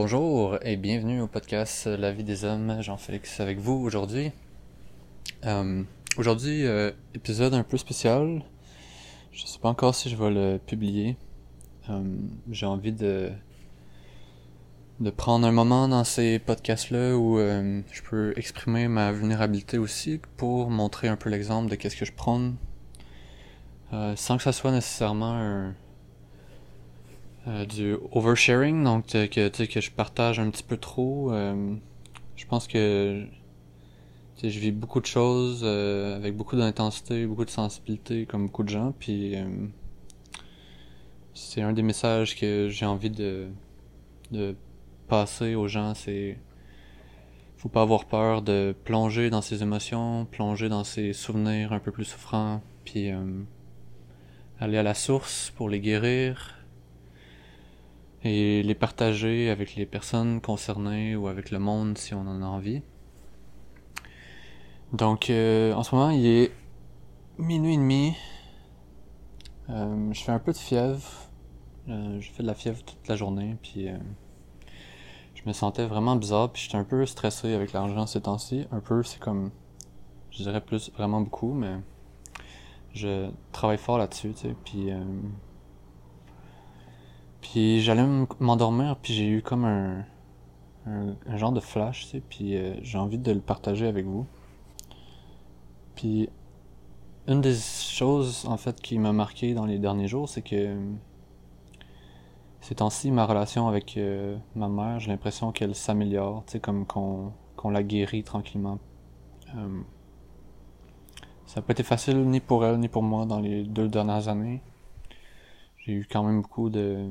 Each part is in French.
Bonjour et bienvenue au podcast La vie des hommes, Jean-Félix avec vous aujourd'hui. Euh, aujourd'hui, euh, épisode un peu spécial. Je sais pas encore si je vais le publier. Euh, J'ai envie de de prendre un moment dans ces podcasts-là où je peux exprimer ma vulnérabilité aussi pour montrer un peu l'exemple de qu'est-ce que je prends sans que ça soit nécessairement un, euh, du oversharing, donc euh, que, que je partage un petit peu trop. Euh, je pense que je vis beaucoup de choses euh, avec beaucoup d'intensité, beaucoup de sensibilité, comme beaucoup de gens, puis c'est un des messages que j'ai envie de, de passer aux gens, c'est faut pas avoir peur de plonger dans ses émotions, plonger dans ses souvenirs un peu plus souffrants, puis aller à la source pour les guérir, et les partager avec les personnes concernées ou avec le monde si on en a envie. Donc euh, en ce moment il est minuit et demi. Euh, je fais un peu de fièvre. Euh, je fais de la fièvre toute la journée puis euh, je me sentais vraiment bizarre puis j'étais un peu stressé avec l'argent ces temps-ci. Un peu c'est comme je dirais plus vraiment beaucoup mais je travaille fort là-dessus tu sais puis euh, puis j'allais m'endormir, puis j'ai eu comme un, un, genre de flash, tu sais, puis euh, j'ai envie de le partager avec vous. Puis une des choses en fait qui m'a marqué dans les derniers jours, c'est que ces temps-ci, ma relation avec euh, ma mère, j'ai l'impression qu'elle s'améliore, tu sais, comme qu'on qu'on la guérit tranquillement. Euh, ça n'a pas été facile ni pour elle ni pour moi dans les deux dernières années j'ai eu quand même beaucoup de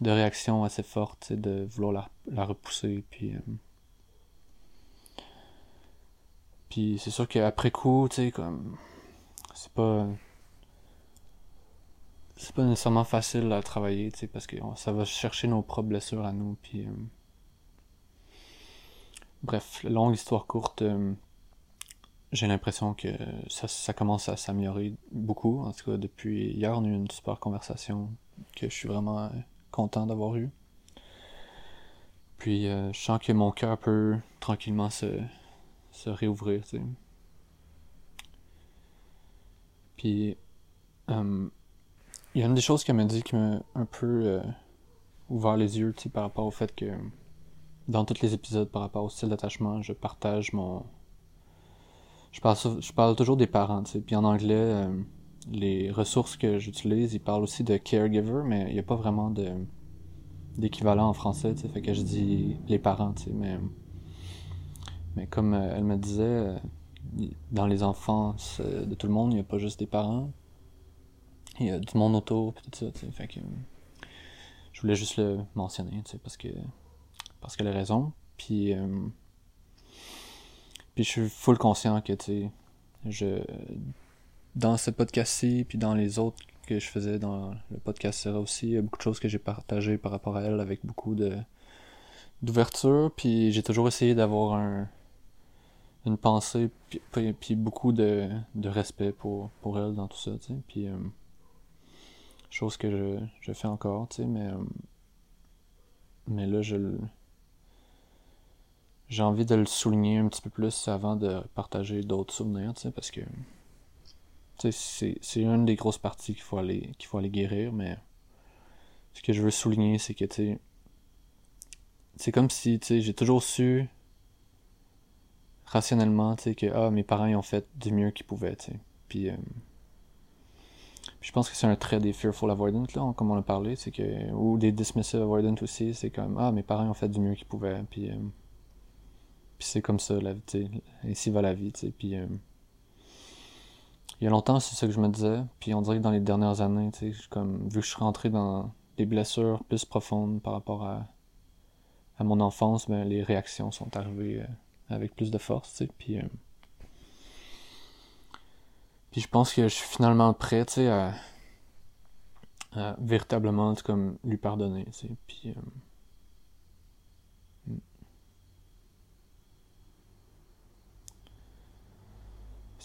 de réactions assez fortes de vouloir la, la repousser puis euh, puis c'est sûr qu'après coup tu sais comme c'est pas c'est pas nécessairement facile à travailler tu sais parce que ça va chercher nos propres blessures à nous puis euh, bref longue histoire courte euh, j'ai l'impression que ça, ça, commence à s'améliorer beaucoup. En tout cas, depuis hier, on a eu une super conversation que je suis vraiment content d'avoir eue. Puis, euh, je sens que mon cœur peut tranquillement se, se réouvrir. Puis, euh, il y a une des choses qu'elle m'a dit qui m'a un peu euh, ouvert les yeux, par rapport au fait que dans tous les épisodes, par rapport au style d'attachement, je partage mon, je parle, je parle toujours des parents, tu. Puis en anglais, les ressources que j'utilise, ils parlent aussi de caregiver, mais il n'y a pas vraiment d'équivalent en français. Fait que je dis les parents. Mais, mais comme euh, elle me disait, euh, dans les enfants de tout le monde, il n'y a pas juste des parents. Il y a du monde autour, puis tout ça. Fait que je voulais juste le mentionner, parce que parce qu'elle a raison. Puis puis je suis full conscient que, tu je. Dans ce podcast-ci, puis dans les autres que je faisais dans le podcast sera aussi, il y a beaucoup de choses que j'ai partagées par rapport à elle avec beaucoup de d'ouverture, puis j'ai toujours essayé d'avoir un une pensée puis, puis, beaucoup de, de respect pour, pour elle dans tout ça, tu sais, puis euh, chose que je, je fais encore, tu sais, mais euh, mais là je j'ai envie de le souligner un petit peu plus avant de partager d'autres souvenirs, tu sais, parce que c'est, une des grosses parties qu'il faut aller qu'il faut aller guérir, mais ce que je veux souligner, c'est que tu c'est comme si tu j'ai toujours su rationnellement, tu que ah, mes parents ils ont fait du mieux qu'ils pouvaient, tu sais. Puis, euh, je pense que c'est un trait des fearful avoidant là, comme on a parlé, c'est que ou des dismissive avoidant aussi, c'est comme ah, mes parents ont fait du mieux qu'ils pouvaient, puis euh, puis c'est comme ça, la Ainsi va la vie, tu sais. Puis euh, il y a longtemps, c'est ça que je me disais. Puis on dirait que dans les dernières années, tu sais, comme vu que je suis rentré dans des blessures plus profondes par rapport à, à mon enfance, ben, les réactions sont arrivées euh, avec plus de force, tu sais. Puis, euh, puis je pense que je suis finalement prêt, tu sais, à, véritablement, comme lui pardonner, tu sais. Puis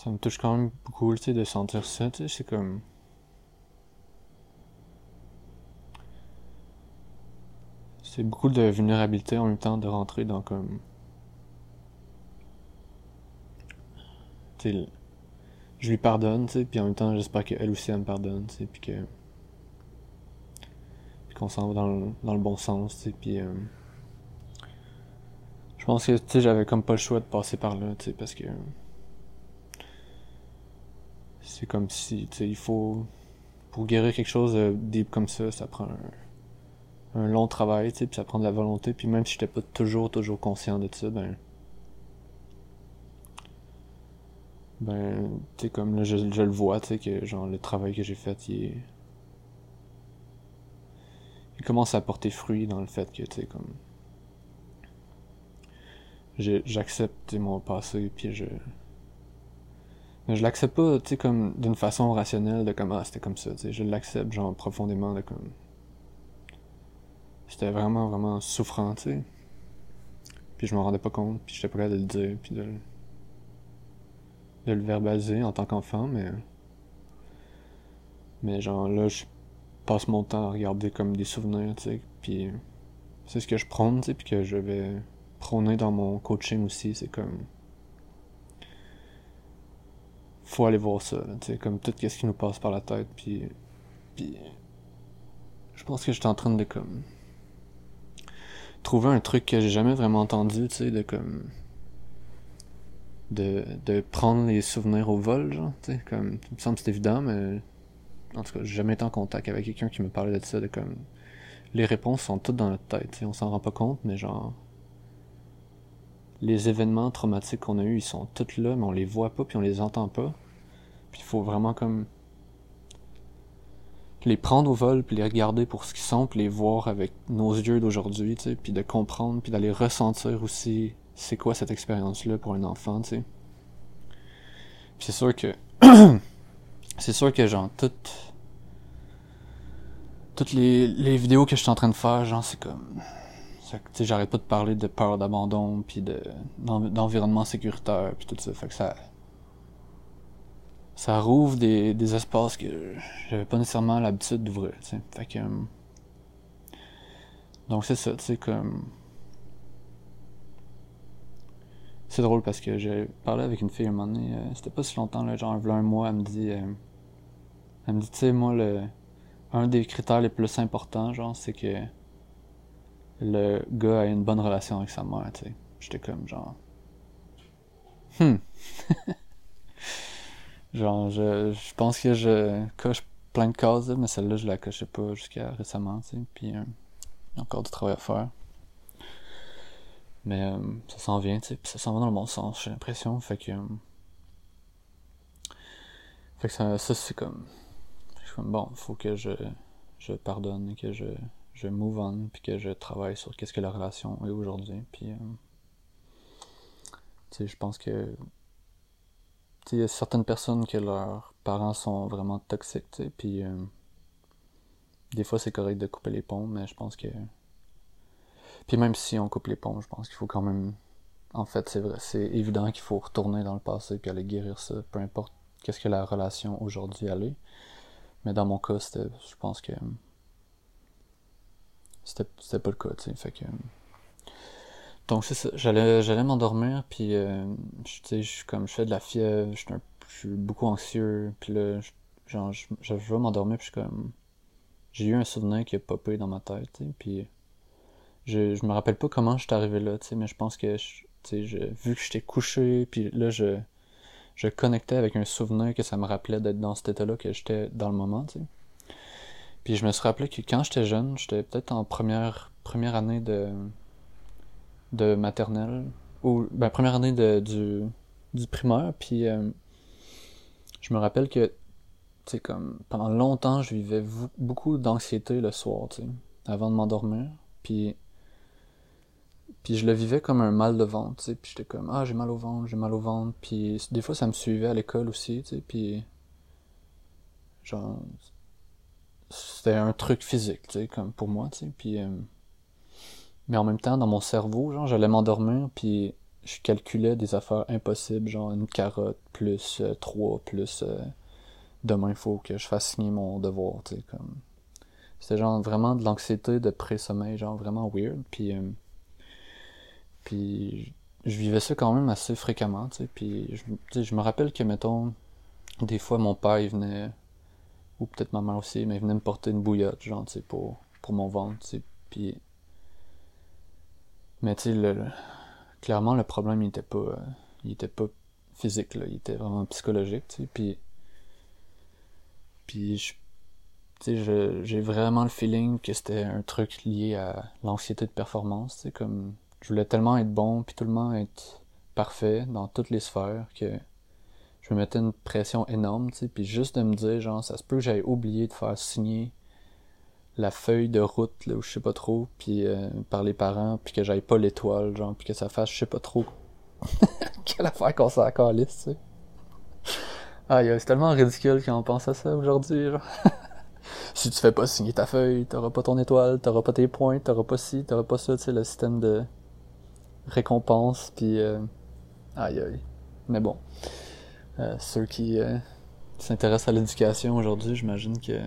ça me touche quand même beaucoup, de sentir ça, tu sais, c'est comme... c'est beaucoup de vulnérabilité en même temps de rentrer dans comme tu sais je lui pardonne tu sais puis en même temps j'espère qu'elle aussi elle me pardonne tu sais puis que puis qu'on s'en va dans le, dans le bon sens tu sais puis euh, je pense que tu sais j'avais comme pas le choix de passer par là tu sais parce que c'est comme si tu sais il faut pour guérir quelque chose de deep comme ça ça prend un un long travail, tu sais, puis ça prend de la volonté, puis même si j'étais pas toujours, toujours conscient de ça, ben... Ben, tu sais, comme là, je, je, le vois, tu sais, que genre, le travail que j'ai fait, il est... Il commence à porter fruit dans le fait que, tu sais, comme... J'accepte mon passé, puis je... Mais je l'accepte pas, tu sais, comme d'une façon rationnelle de comment ah, c'était comme ça, tu sais. Je l'accepte, genre, profondément, de comme c'était vraiment, vraiment souffrant, tu sais. Puis je m'en rendais pas compte, puis j'étais prêt à le dire, puis de, de le verbaliser en tant qu'enfant, mais. Mais genre là, je passe mon temps à regarder comme des souvenirs, tu sais. Puis c'est ce que je prône, tu sais, puis que je vais prôner dans mon coaching aussi, c'est comme. Faut aller voir ça, sais, comme tout ce qui nous passe par la tête, puis. Puis. Je pense que j'étais en train de comme trouver un truc que j'ai jamais vraiment entendu, tu sais, de comme. De, de prendre les souvenirs au vol, genre, tu sais, comme. Il me semble c'est évident, mais. En tout cas, j'ai jamais été en contact avec quelqu'un qui me parlait de ça, de comme. Les réponses sont toutes dans notre tête, on s'en rend pas compte, mais genre. Les événements traumatiques qu'on a eus, ils sont tous là, mais on les voit pas, puis on les entend pas. Puis il faut vraiment comme les prendre au vol, puis les regarder pour ce qu'ils sont, puis les voir avec nos yeux d'aujourd'hui, tu sais, puis de comprendre, puis d'aller ressentir aussi c'est quoi cette expérience-là pour un enfant, tu sais. Puis c'est sûr que... c'est sûr que, genre, toutes... Toutes les, les vidéos que je suis en train de faire, genre, c'est comme... J'arrête pas de parler de peur d'abandon, puis de d'environnement sécuritaire, puis tout ça. Fait que ça ça rouvre des, des espaces que j'avais pas nécessairement l'habitude d'ouvrir. Fait que... Euh, donc c'est ça, tu sais, comme... C'est drôle parce que j'ai parlé avec une fille un moment donné, euh, c'était pas si longtemps, genre un mois, elle me dit... Euh, elle me dit, tu sais, moi, le... Un des critères les plus importants, genre, c'est que le gars a une bonne relation avec sa mère, tu sais. J'étais comme, genre... Hmm. Genre, je, je pense que je coche plein de cases, mais celle-là, je la cochais pas jusqu'à récemment, tu sais. Puis, euh, il y a encore du travail à faire. Mais euh, ça s'en vient, tu sais. Puis ça s'en va dans le bon sens, j'ai l'impression. Fait que. Euh, fait que ça, c'est comme. comme, bon, faut que je, je pardonne, que je, je move on, puis que je travaille sur qu'est-ce que la relation est aujourd'hui. Puis. tu sais, je pense que il y a certaines personnes que leurs parents sont vraiment toxiques, puis euh, des fois c'est correct de couper les ponts, mais je pense que. Puis même si on coupe les ponts, je pense qu'il faut quand même. En fait, c'est vrai, c'est évident qu'il faut retourner dans le passé puis aller guérir ça, peu importe qu'est-ce que la relation aujourd'hui allait. Mais dans mon cas, c'était, je pense que c'était, pas le cas, tu sais, que. Donc c'est ça, j'allais m'endormir puis euh, je comme je fais de la fièvre, je suis beaucoup anxieux puis là genre je, vais m'endormir puis je suis comme j'ai eu un souvenir qui a popé dans ma tête, puis je je me rappelle pas comment je suis arrivé là, tu sais, mais je pense que vu que j'étais couché puis là je je connectais avec un souvenir que ça me rappelait d'être dans cet état-là que j'étais dans le moment, tu sais. Puis je me suis rappelé que quand j'étais jeune, j'étais peut-être en première première année de de maternelle, ou ben, première année de, du, du primaire, puis euh, je me rappelle que, tu comme, pendant longtemps, je vivais beaucoup d'anxiété le soir, tu avant de m'endormir, puis puis je le vivais comme un mal de ventre, tu sais, puis j'étais comme, ah, j'ai mal au ventre, j'ai mal au ventre, puis des fois, ça me suivait à l'école aussi, tu sais, puis genre, c'était un truc physique, tu sais, comme pour moi, tu sais. Euh, mais en même temps, dans mon cerveau, genre, j'allais m'endormir, puis je calculais des affaires impossibles, genre une carotte plus euh, plus euh, demain il faut que je fasse signer mon devoir, tu sais, comme. C'était genre vraiment de l'anxiété de pré-sommeil, genre vraiment weird. Puis, euh, puis je vivais ça quand même assez fréquemment, tu sais. Puis je, je me rappelle que, mettons, des fois mon père, il venait, ou peut-être ma mère aussi, mais venait me porter une bouillotte, genre, tu sais, pour, pour mon ventre, tu sais. Puis. Mais tu sais, le, clairement, le problème, il était pas. Euh, il était pas physique, là. Il était vraiment psychologique, tu sais. Puis. Puis je j'ai vraiment le feeling que c'était un truc lié à l'anxiété de performance. C'est comme je voulais tellement être bon, puis tout le monde être parfait dans toutes les sphères que je me mettais une pression énorme. Puis juste de me dire, genre, ça se peut que j'aille oublié de faire signer la feuille de route, là, ou je sais pas trop, puis euh, par les parents, puis que j'aille pas l'étoile, genre, puis que ça fasse je sais pas trop quelle affaire qu'on s'en calisse, tu sais. Ah, c'est tellement ridicule quand on pense à ça aujourd'hui, genre. si tu fais pas signer ta feuille, t'auras pas ton étoile, t'auras pas tes points, t'auras pas ci, t'auras pas ça, tu sais, le système de récompense, puis euh... aïe aïe. Mais bon, euh, ceux qui euh, s'intéressent à l'éducation aujourd'hui, j'imagine que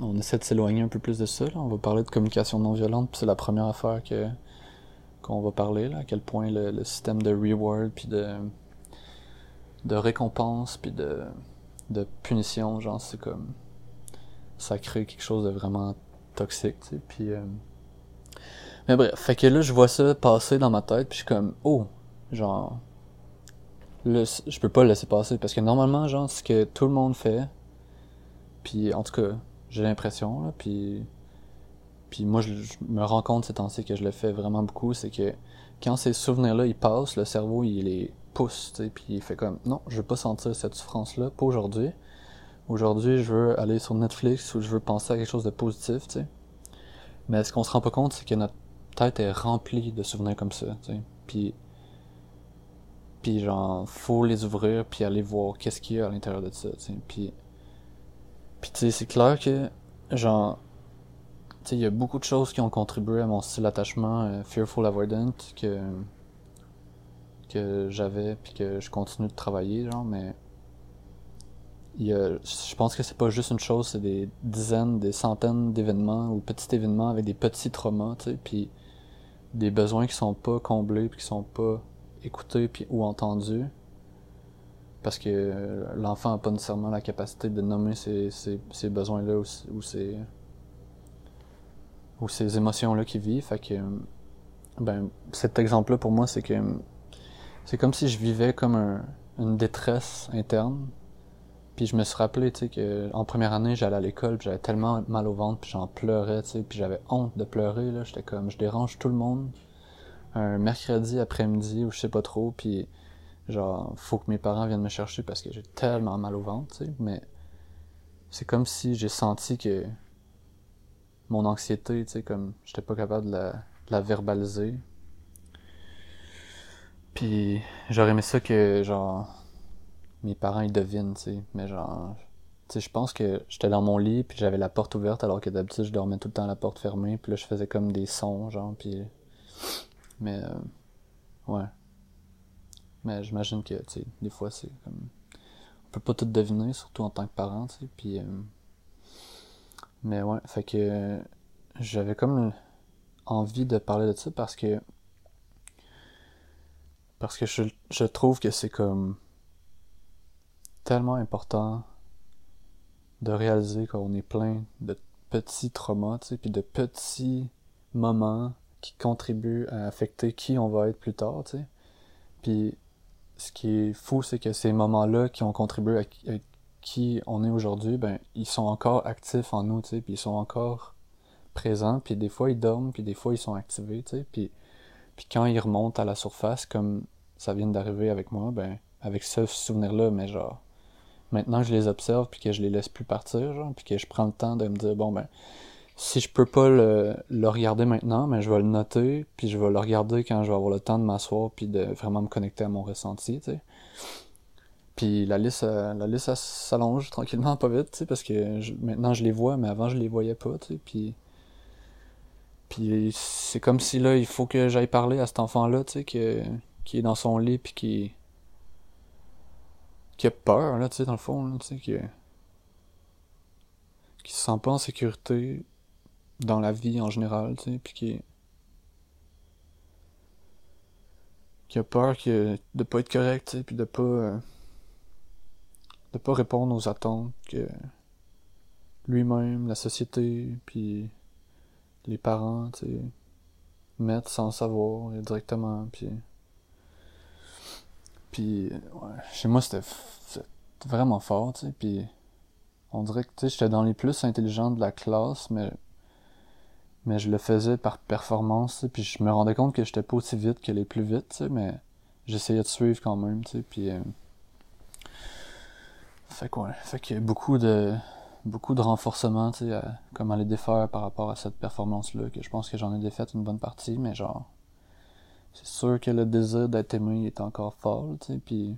on essaie de s'éloigner un peu plus de ça. On va parler de communication non violente, puis c'est la première affaire que qu'on va parler, là, à quel point le, système de reward, puis de récompense, puis de de punition, genre c'est comme ça crée quelque chose de vraiment toxique, tu sais. Puis, euh... mais bref, fait que là, je vois ça passer dans ma tête, puis je suis comme, oh, genre, là, je peux pas le laisser passer parce que normalement, genre, ce que tout le monde fait, puis en tout cas, j'ai l'impression, là, puis, puis moi, je, me rends compte ces temps-ci que je le fais vraiment beaucoup, c'est que quand ces souvenirs-là, ils passent, le cerveau, il les pousse, tu puis il fait comme, non, je veux pas sentir cette souffrance-là, pas aujourd'hui. Aujourd'hui, je veux aller sur Netflix ou je veux penser à quelque chose de positif, tu sais. Mais ce qu'on se rend pas compte, c'est que notre tête est remplie de souvenirs comme ça, tu sais. Puis, puis genre, faut les ouvrir puis aller voir qu'est-ce qu'il y a à l'intérieur de ça, tu sais. Puis, puis tu sais, c'est clair que, genre, tu sais, il y a beaucoup de choses qui ont contribué à mon style d'attachement euh, fearful avoidant que que j'avais puis que je continue de travailler, genre, mais je pense que c'est pas juste une chose, c'est des dizaines, des centaines d'événements ou petits événements avec des petits traumas, tu sais, puis des besoins qui sont pas comblés puis qui sont pas écoutés puis ou entendus parce que l'enfant a pas nécessairement la capacité de nommer ces, ces, besoins-là ou, ces ou ces émotions-là qu'il vit, fait que ben cet exemple-là pour moi c'est que c'est comme si je vivais comme un, une détresse interne puis je me suis rappelé, tu sais, que en première année, j'allais à l'école, j'avais tellement mal au ventre, puis j'en pleurais, tu sais, puis j'avais honte de pleurer, là. J'étais comme, je dérange tout le monde. Un mercredi après-midi, ou je sais pas trop, puis genre, faut que mes parents viennent me chercher parce que j'ai tellement mal au ventre, tu sais. Mais c'est comme si j'ai senti que mon anxiété, tu sais, comme, j'étais pas capable de la, verbaliser. Puis j'aurais aimé ça que, genre, mes parents ils devinent, tu sais. Mais genre, tu sais, je pense que j'étais dans mon lit puis j'avais la porte ouverte alors que d'habitude je dormais tout le temps la porte fermée puis là je faisais comme des sons genre puis mais euh, ouais. Mais j'imagine que tu sais des fois c'est comme on peut pas tout deviner surtout en tant que parent, tu sais puis euh, mais ouais, fait que j'avais comme envie de parler de ça parce que parce que je, je trouve que c'est comme tellement important de réaliser qu'on est plein de petits traumas, tu sais, puis de petits moments qui contribuent à affecter qui on va être plus tard. Puis ce qui est fou, c'est que ces moments-là qui ont contribué à, qui on est aujourd'hui, ben ils sont encore actifs en nous, puis ils sont encore présents, puis des fois ils dorment, puis des fois ils sont activés, tu puis puis quand ils remontent à la surface, comme ça vient d'arriver avec moi, ben avec ce souvenir-là, mais genre maintenant je les observe puis que je les laisse plus partir, genre, puis que je prends le temps de me dire bon ben si je peux pas le, regarder maintenant, mais je vais le noter, puis je vais le regarder quand je vais avoir le temps de m'asseoir puis de vraiment me connecter à mon ressenti, tu sais. Puis la liste, euh, la liste s'allonge tranquillement, pas vite, tu sais, parce que maintenant je les vois, mais avant je les voyais pas, tu sais. Puis, puis c'est comme si là, il faut que j'aille parler à cet enfant-là, tu sais, qui est dans son lit puis qui qui a peur, là, tu sais, dans le fond, là, tu sais, qui, qui se sent pas en sécurité, dans la vie en général, tu sais, puis qui qui a peur que, de pas être correct, tu sais, puis de pas euh, de pas répondre aux attentes que lui-même, la société, puis les parents, tu sais, mettent sans savoir directement, puis puis ouais, chez moi c'était vraiment fort, tu sais, puis on dirait que tu sais, j'étais dans les plus intelligents de la classe, mais mais je le faisais par performance, puis je me rendais compte que j'étais pas aussi vite que les plus vite, mais j'essayais de suivre quand même, tu sais, puis euh, fait quoi, fait qu'il y a beaucoup de beaucoup de renforcement, tu sais, à comment les défaire par rapport à cette performance-là, que je pense que j'en ai défait une bonne partie, mais genre, c'est sûr que le désir d'être aimé est encore fort, tu sais, puis,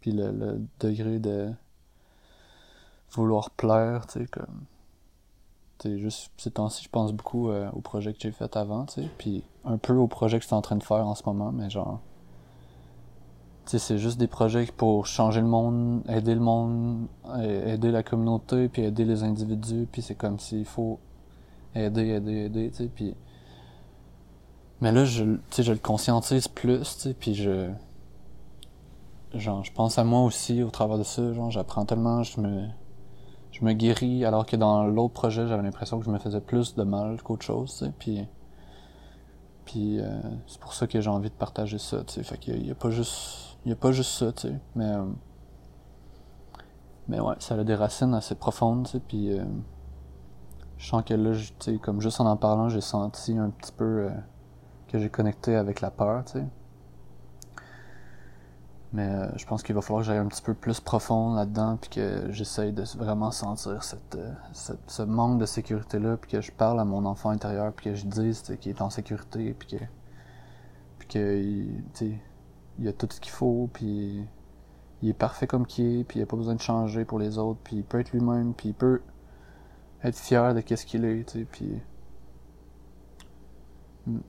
puis le, le, degré de vouloir plaire, tu sais, comme, juste ces temps-ci, je pense beaucoup euh, au projet que j'ai fait avant, tu sais, puis un peu au projet que je suis en train de faire en ce moment, mais genre, c'est juste des projets pour changer le monde, aider le monde, aider la communauté, puis aider les individus, puis c'est comme s'il faut aider, aider, aider, tu sais, puis... Mais là, je, je le conscientise plus, tu sais, puis je... Genre, je pense à moi aussi au travers de ça, genre, j'apprends tellement, je me... Je me guéris, alors que dans l'autre projet, j'avais l'impression que je me faisais plus de mal qu'autre chose, puis... Puis euh, c'est pour ça que j'ai envie de partager ça, tu sais, fait qu'il y a pas juste il n'y a pas juste ça, tu sais. Mais, euh, mais ouais, ça a des racines assez profondes, tu sais. Puis euh, je sens que là, tu sais, comme juste en en parlant, j'ai senti un petit peu que j'ai connecté avec la peur, tu sais. Mais je pense qu'il va falloir que j'aille un petit peu plus profond là-dedans, puis que j'essaye de vraiment sentir cette, ce manque de sécurité-là, puis que je parle à mon enfant intérieur, puis que je dise qu'il est en sécurité, puis que, puis que, il a tout ce qu'il faut, puis il est parfait comme qu'il est, puis il a pas besoin de changer pour les autres, puis il peut être lui-même, puis il peut être fier de qu'est-ce qu'il est, puis... Hmm.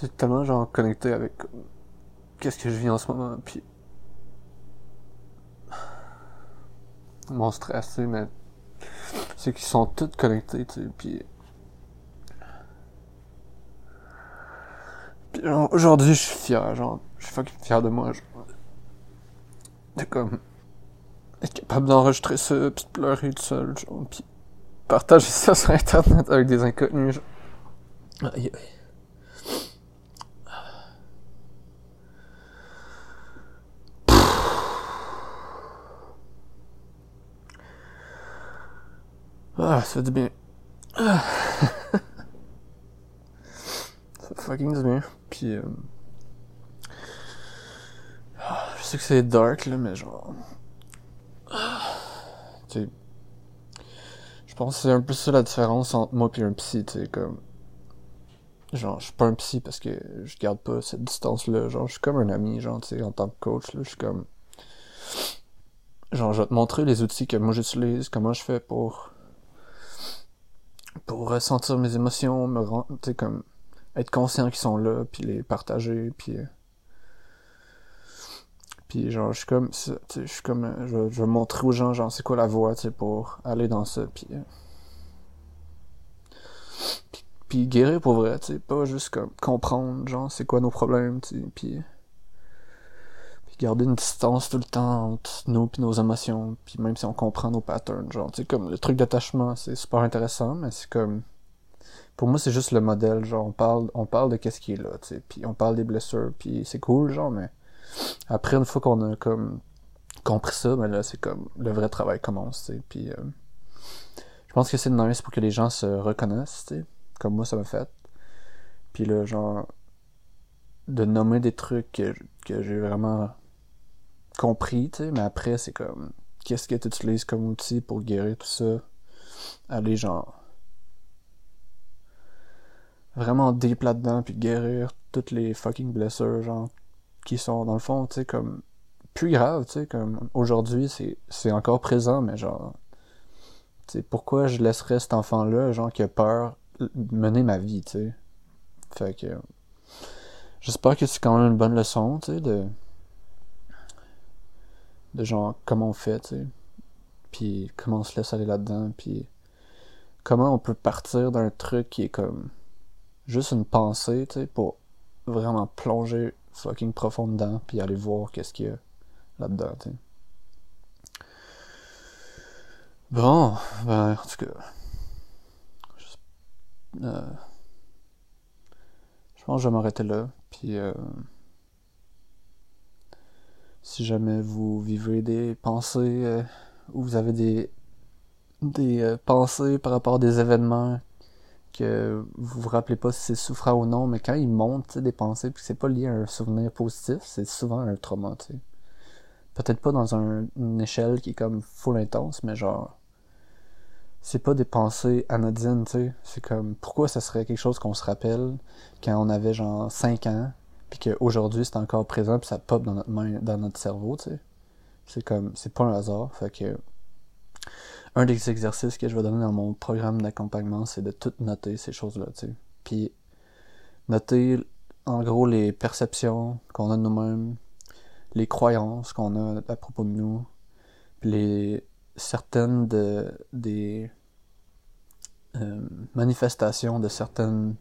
C'est tellement genre connecté avec qu'est-ce que je vis en ce moment puis mon stress tu mais c'est qu'ils sont tous connectés tu sais puis aujourd'hui je suis fier genre je suis fucking fier de moi genre. de comme être capable d'enregistrer ça puis de pleurer tout seul genre puis partager ça sur internet avec des inconnus genre aïe aïe fait du bien. Ah. ça fait fucking du bien. Puis, euh... je sais que c'est dark, là, mais genre... Tu sais... Je pense que c'est un peu ça la différence entre moi et un psy, tu sais, comme... Genre, je suis pas un psy parce que je garde pas cette distance-là. Genre, je suis comme un ami, genre, tu sais, en tant que coach, là, je suis comme... Genre, je vais te montrer les outils que moi j'utilise, comment je fais pour pour ressentir mes émotions, me rendre, comme être conscient qu'ils sont là, puis les partager, puis euh, puis genre je suis comme je suis comme euh, je, je vais montrer aux gens genre c'est quoi la voie, pour aller dans ça, puis euh, puis, guérir pour vrai, pas juste comme comprendre genre c'est quoi nos problèmes, tu puis garder une distance tout le temps entre nous puis nos émotions, puis même si on comprend nos patterns, genre, tu sais, comme le truc d'attachement, c'est super intéressant, mais c'est comme, pour moi, c'est juste le modèle, genre, on parle, on parle de qu'est-ce qui est là, tu sais, puis on parle des blessures, puis c'est cool, genre, mais après, une fois qu'on a, comme, compris ça, ben là, c'est comme, le vrai travail commence, tu sais, puis euh, je pense que c'est nice pour que les gens se reconnaissent, tu sais, comme moi, ça m'a fait. Puis là, genre, de nommer des trucs que, que j'ai vraiment compris, tu sais, mais après, c'est comme, qu'est-ce que tu utilises comme outil pour guérir tout ça? Aller, genre, vraiment deep là-dedans, puis guérir toutes les fucking blessures, genre, qui sont, dans le fond, tu sais, comme, plus grave, tu sais, comme, aujourd'hui, c'est, c'est encore présent, mais genre, tu sais, pourquoi je laisserais cet enfant-là, genre, qui a peur, mener ma vie, tu sais? Fait que, j'espère que c'est quand même une bonne leçon, tu sais, de, de genre, comment on fait, tu sais, puis comment on se laisse aller là-dedans, puis comment on peut partir d'un truc qui est comme, juste une pensée, tu sais, pour vraiment plonger fucking profond dedans, puis aller voir qu'est-ce qu'il y a là-dedans, tu sais. Bon, ben, en tout cas. Je, euh, je pense que je vais m'arrêter là, puis euh, si jamais vous vivez des pensées, euh, ou vous avez des, euh, pensées par rapport à des événements que vous vous rappelez pas si c'est souffrant ou non, mais quand ils montent des pensées, puis c'est pas lié à un souvenir positif, c'est souvent un trauma. Peut-être pas dans un, une échelle qui est comme full intense, mais genre c'est pas des pensées anodines, tu sais. C'est comme pourquoi ça serait quelque chose qu'on se rappelle quand on avait genre 5 ans, puis qu'aujourd'hui c'est encore présent, puis ça pop dans notre main, dans notre cerveau, tu sais. C'est comme c'est pas un hasard, fait que un des exercices que je vais donner dans mon programme d'accompagnement, c'est de tout noter ces choses-là, tu sais. Puis noter en gros les perceptions qu'on a de nous-mêmes, les croyances qu'on a à propos de nous, puis certaines de, des euh, manifestations de certaines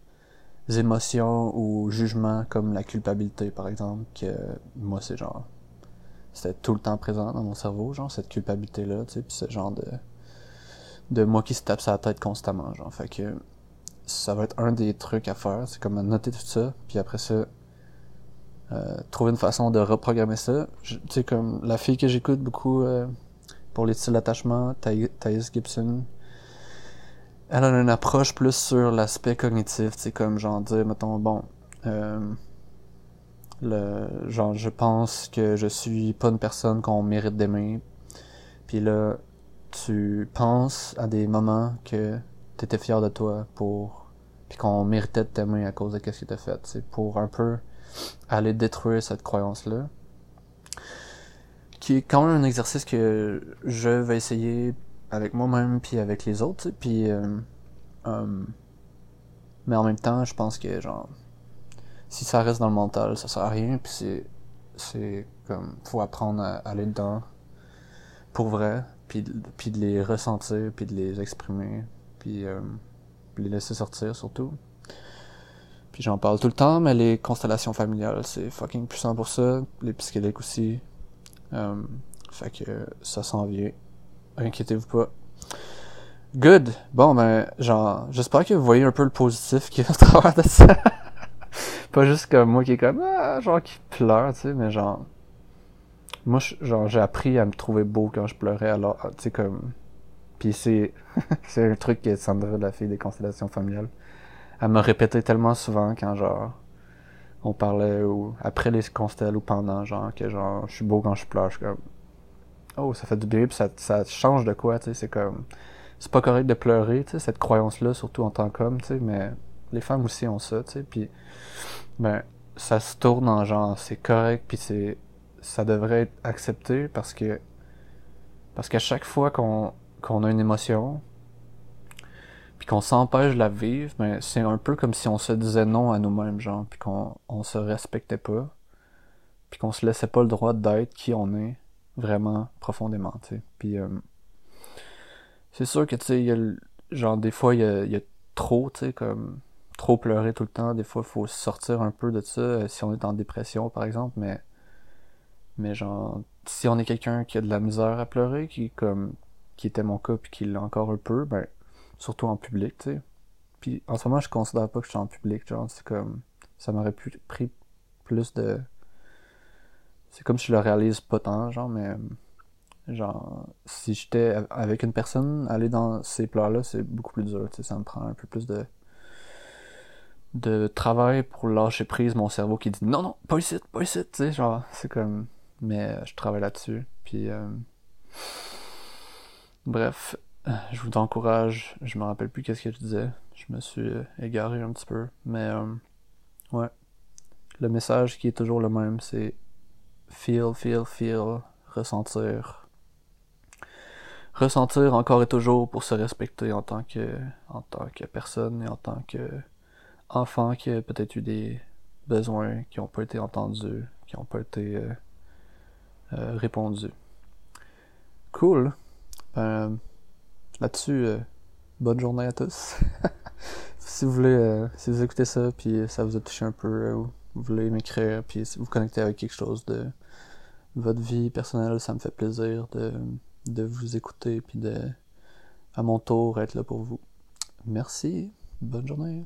émotions ou jugements comme la culpabilité par exemple que moi c'est genre c'était tout le temps présent dans mon cerveau genre cette culpabilité là tu sais puis ce genre de de moi qui se tape sa tête constamment, genre. Fait que ça va être un des trucs à faire, c'est comme noter tout ça, puis après ça, euh, trouver une façon de reprogrammer ça. Tu sais, comme la fille que j'écoute beaucoup euh, pour les styles d'attachement, Thais Gibson, elle a une approche plus sur l'aspect cognitif, sais, comme genre dire, mettons, bon, euh, le, genre, je pense que je suis pas une personne qu'on mérite d'aimer, puis là, tu penses à des moments que tu étais fier de toi pour puis qu'on méritait de t'aimer à cause de ce que tu as fait, c'est pour un peu aller détruire cette croyance là qui est quand même un exercice que je vais essayer avec moi-même puis avec les autres, puis euh, euh, mais en même temps, je pense que genre si ça reste dans le mental, ça sert à rien puis c'est c'est comme faut apprendre à aller dedans pour vrai puis, puis de les ressentir, puis de les exprimer, puis euh, les laisser sortir surtout. Puis j'en parle tout le temps, mais les constellations familiales, c'est fucking puissant pour ça. Les psychédéliques aussi. Euh, fait que ça s'en vient. Inquiétez-vous pas. Good. Bon, ben, genre, j'espère que vous voyez un peu le positif qui est à travers de ça. pas juste comme moi qui est comme, ah, genre, qui pleure, tu sais, mais genre, moi, genre, j'ai appris à me trouver beau quand je pleurais, alors, tu sais, comme. Puis c'est. c'est un truc que Sandra, la fille des constellations familiales, elle me répétait tellement souvent quand, genre. On parlait ou après les constellations ou pendant, genre, que genre, je suis beau quand je pleure. Je suis comme. Oh, ça fait du bien, ça, ça change de quoi, tu sais, c'est comme. C'est pas correct de pleurer, tu sais, cette croyance-là, surtout en tant qu'homme, tu sais, mais les femmes aussi ont ça, tu sais, puis. Ben, ça se tourne en genre, c'est correct, puis c'est ça devrait être accepté parce que parce qu'à chaque fois qu'on a une émotion puis qu'on s'empêche de la vivre, ben c'est un peu comme si on se disait non à nous-mêmes, genre, puis qu'on on se respectait pas, puis qu'on se laissait pas le droit d'être qui on est vraiment profondément, tu sais. Puis euh, c'est sûr que tu sais, genre des fois il y a, y a trop, tu sais, comme trop pleurer tout le temps. Des fois, il faut sortir un peu de ça euh, si on est en dépression, par exemple, mais mais genre, si on est quelqu'un qui a de la misère à pleurer, qui comme qui était mon cas puis qui l'a encore un peu, ben surtout en public, tu sais. Puis en ce moment, je considère pas que je suis en public, genre c'est comme ça m'aurait pu pris plus de c'est comme si je le réalise pas tant, genre mais genre si j'étais avec une personne, aller dans ces pleurs là, c'est beaucoup plus dur, tu sais, ça me prend un peu plus de de travail pour lâcher prise mon cerveau qui dit non non pas ici pas ici tu sais genre c'est comme mais euh, je travaille là-dessus puis euh, bref je vous encourage je me rappelle plus qu'est-ce que je disais je me suis égaré un petit peu mais ouais. Le message qui est toujours le même c'est feel feel feel ressentir ressentir encore et toujours pour se respecter en tant que en tant que personne et en tant que enfant qui a peut-être eu des besoins qui n'ont pas été entendus, qui n'ont pas été euh, euh, répondus. Cool. Ben, là-dessus, euh, bonne journée à tous. si vous voulez, si vous écoutez ça, puis ça vous a touché un peu, vous voulez m'écrire, puis si vous connectez avec quelque chose de votre vie personnelle, ça me fait plaisir de, de vous écouter, puis de, à mon tour, être là pour vous. Merci. Bonne journée.